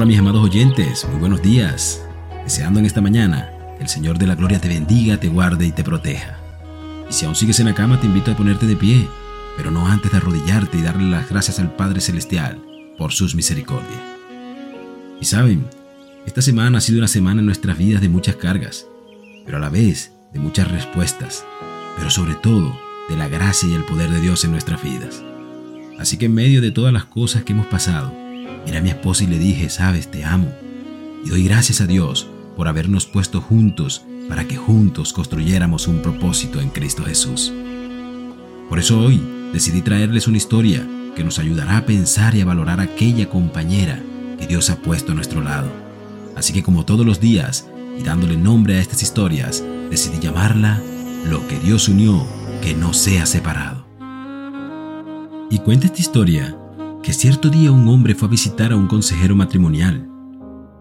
Hola mis amados oyentes, muy buenos días. Deseando en esta mañana que el Señor de la Gloria te bendiga, te guarde y te proteja. Y si aún sigues en la cama, te invito a ponerte de pie, pero no antes de arrodillarte y darle las gracias al Padre Celestial por sus misericordias. Y saben, esta semana ha sido una semana en nuestras vidas de muchas cargas, pero a la vez de muchas respuestas, pero sobre todo de la gracia y el poder de Dios en nuestras vidas. Así que en medio de todas las cosas que hemos pasado, miré a mi esposa y le dije, sabes, te amo. Y doy gracias a Dios por habernos puesto juntos para que juntos construyéramos un propósito en Cristo Jesús. Por eso hoy decidí traerles una historia que nos ayudará a pensar y a valorar aquella compañera que Dios ha puesto a nuestro lado. Así que como todos los días, y dándole nombre a estas historias, decidí llamarla Lo que Dios unió, que no sea separado. Y cuenta esta historia que cierto día un hombre fue a visitar a un consejero matrimonial.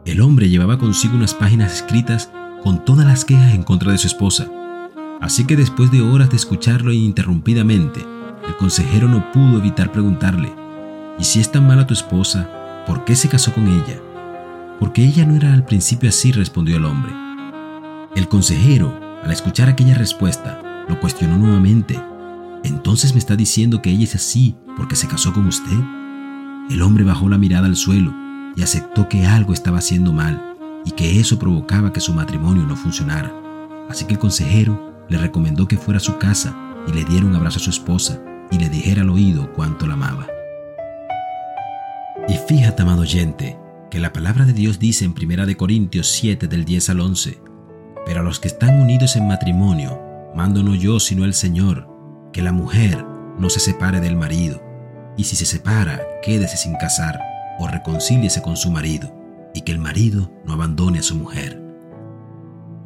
El hombre llevaba consigo unas páginas escritas con todas las quejas en contra de su esposa. Así que después de horas de escucharlo ininterrumpidamente, el consejero no pudo evitar preguntarle, ¿y si es tan mala tu esposa, por qué se casó con ella? Porque ella no era al principio así, respondió el hombre. El consejero, al escuchar aquella respuesta, lo cuestionó nuevamente entonces me está diciendo que ella es así porque se casó con usted. El hombre bajó la mirada al suelo y aceptó que algo estaba haciendo mal y que eso provocaba que su matrimonio no funcionara. Así que el consejero le recomendó que fuera a su casa y le diera un abrazo a su esposa y le dijera al oído cuánto la amaba. Y fíjate, amado oyente, que la palabra de Dios dice en 1 Corintios 7 del 10 al 11, pero a los que están unidos en matrimonio, mando no yo sino el Señor, que la mujer no se separe del marido, y si se separa, quédese sin casar o reconcíliese con su marido, y que el marido no abandone a su mujer.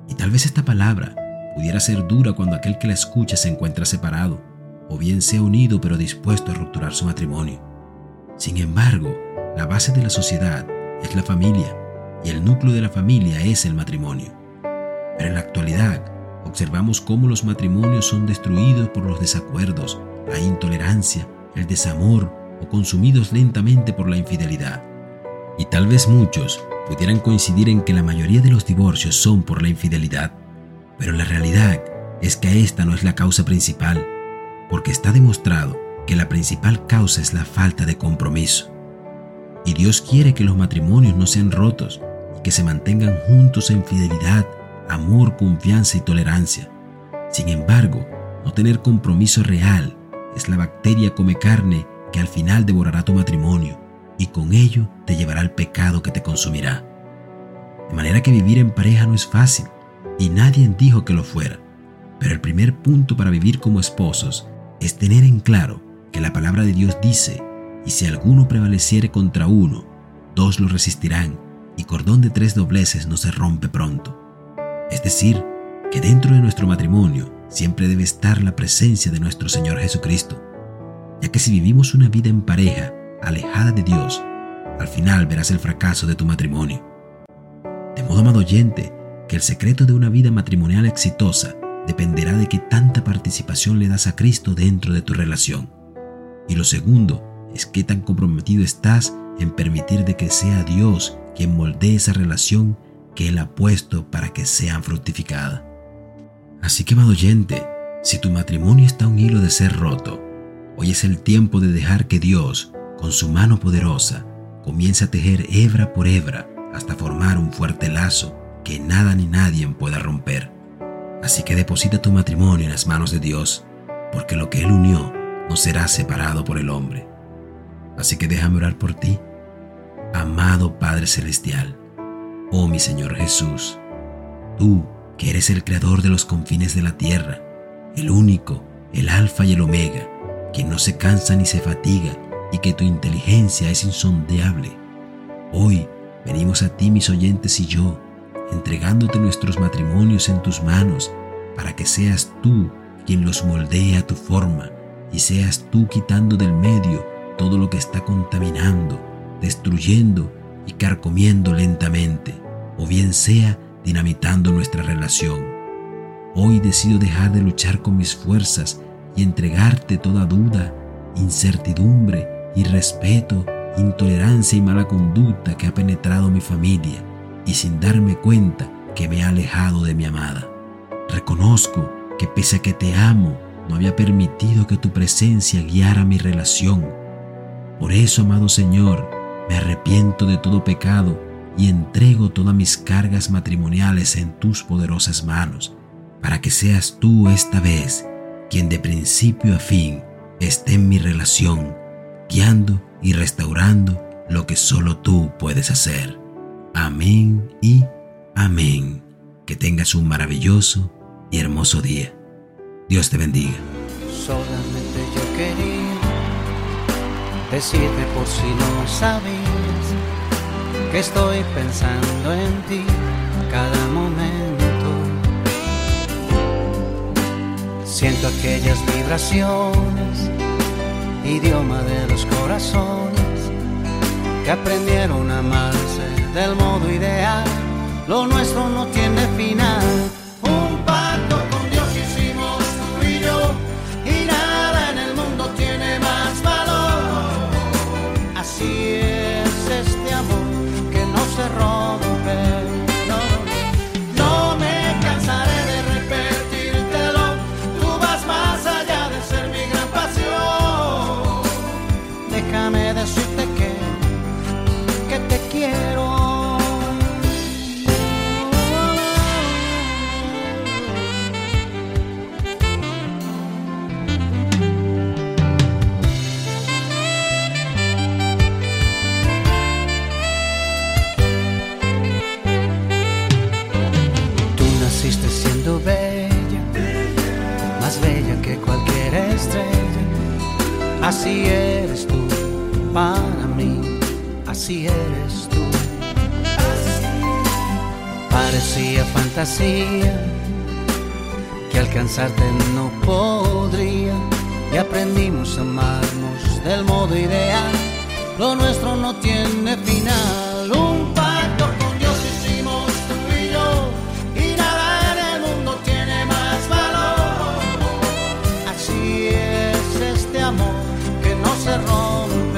Y tal vez esta palabra pudiera ser dura cuando aquel que la escucha se encuentra separado, o bien sea unido pero dispuesto a rupturar su matrimonio. Sin embargo, la base de la sociedad es la familia, y el núcleo de la familia es el matrimonio. Pero en la actualidad, observamos cómo los matrimonios son destruidos por los desacuerdos, la intolerancia, el desamor o consumidos lentamente por la infidelidad. Y tal vez muchos pudieran coincidir en que la mayoría de los divorcios son por la infidelidad, pero la realidad es que esta no es la causa principal, porque está demostrado que la principal causa es la falta de compromiso. Y Dios quiere que los matrimonios no sean rotos y que se mantengan juntos en fidelidad amor, confianza y tolerancia. Sin embargo, no tener compromiso real es la bacteria come carne que al final devorará tu matrimonio y con ello te llevará al pecado que te consumirá. De manera que vivir en pareja no es fácil y nadie dijo que lo fuera. Pero el primer punto para vivir como esposos es tener en claro que la palabra de Dios dice, y si alguno prevaleciere contra uno, dos lo resistirán, y cordón de tres dobleces no se rompe pronto. Es decir, que dentro de nuestro matrimonio siempre debe estar la presencia de nuestro Señor Jesucristo, ya que si vivimos una vida en pareja alejada de Dios, al final verás el fracaso de tu matrimonio. De modo, amado oyente, que el secreto de una vida matrimonial exitosa dependerá de qué tanta participación le das a Cristo dentro de tu relación. Y lo segundo es qué tan comprometido estás en permitir de que sea Dios quien moldee esa relación que Él ha puesto para que sean fructificadas. Así que, amado oyente, si tu matrimonio está a un hilo de ser roto, hoy es el tiempo de dejar que Dios, con su mano poderosa, comience a tejer hebra por hebra hasta formar un fuerte lazo que nada ni nadie pueda romper. Así que deposita tu matrimonio en las manos de Dios, porque lo que Él unió no será separado por el hombre. Así que déjame orar por ti, amado Padre Celestial oh mi Señor Jesús, tú que eres el creador de los confines de la tierra, el único, el alfa y el omega, quien no se cansa ni se fatiga y que tu inteligencia es insondeable. Hoy venimos a ti, mis oyentes y yo, entregándote nuestros matrimonios en tus manos, para que seas tú quien los moldee a tu forma y seas tú quitando del medio todo lo que está contaminando, destruyendo y carcomiendo lentamente o bien sea dinamitando nuestra relación. Hoy decido dejar de luchar con mis fuerzas y entregarte toda duda, incertidumbre, irrespeto intolerancia y mala conducta que ha penetrado mi familia y sin darme cuenta que me ha alejado de mi amada. Reconozco que pese a que te amo, no había permitido que tu presencia guiara mi relación. Por eso, amado Señor, me arrepiento de todo pecado y entrego todas mis cargas matrimoniales en tus poderosas manos, para que seas tú esta vez quien de principio a fin esté en mi relación, guiando y restaurando lo que solo tú puedes hacer. Amén y amén. Que tengas un maravilloso y hermoso día. Dios te bendiga. Que estoy pensando en ti cada momento. Siento aquellas vibraciones, idioma de los corazones que aprendieron a amarse del modo ideal. Lo nuestro no tiene final. Así eres tú para mí, así eres tú. Parecía fantasía que alcanzarte no podría y aprendimos a amarnos del modo ideal. Lo nuestro no tiene. que no se rompe.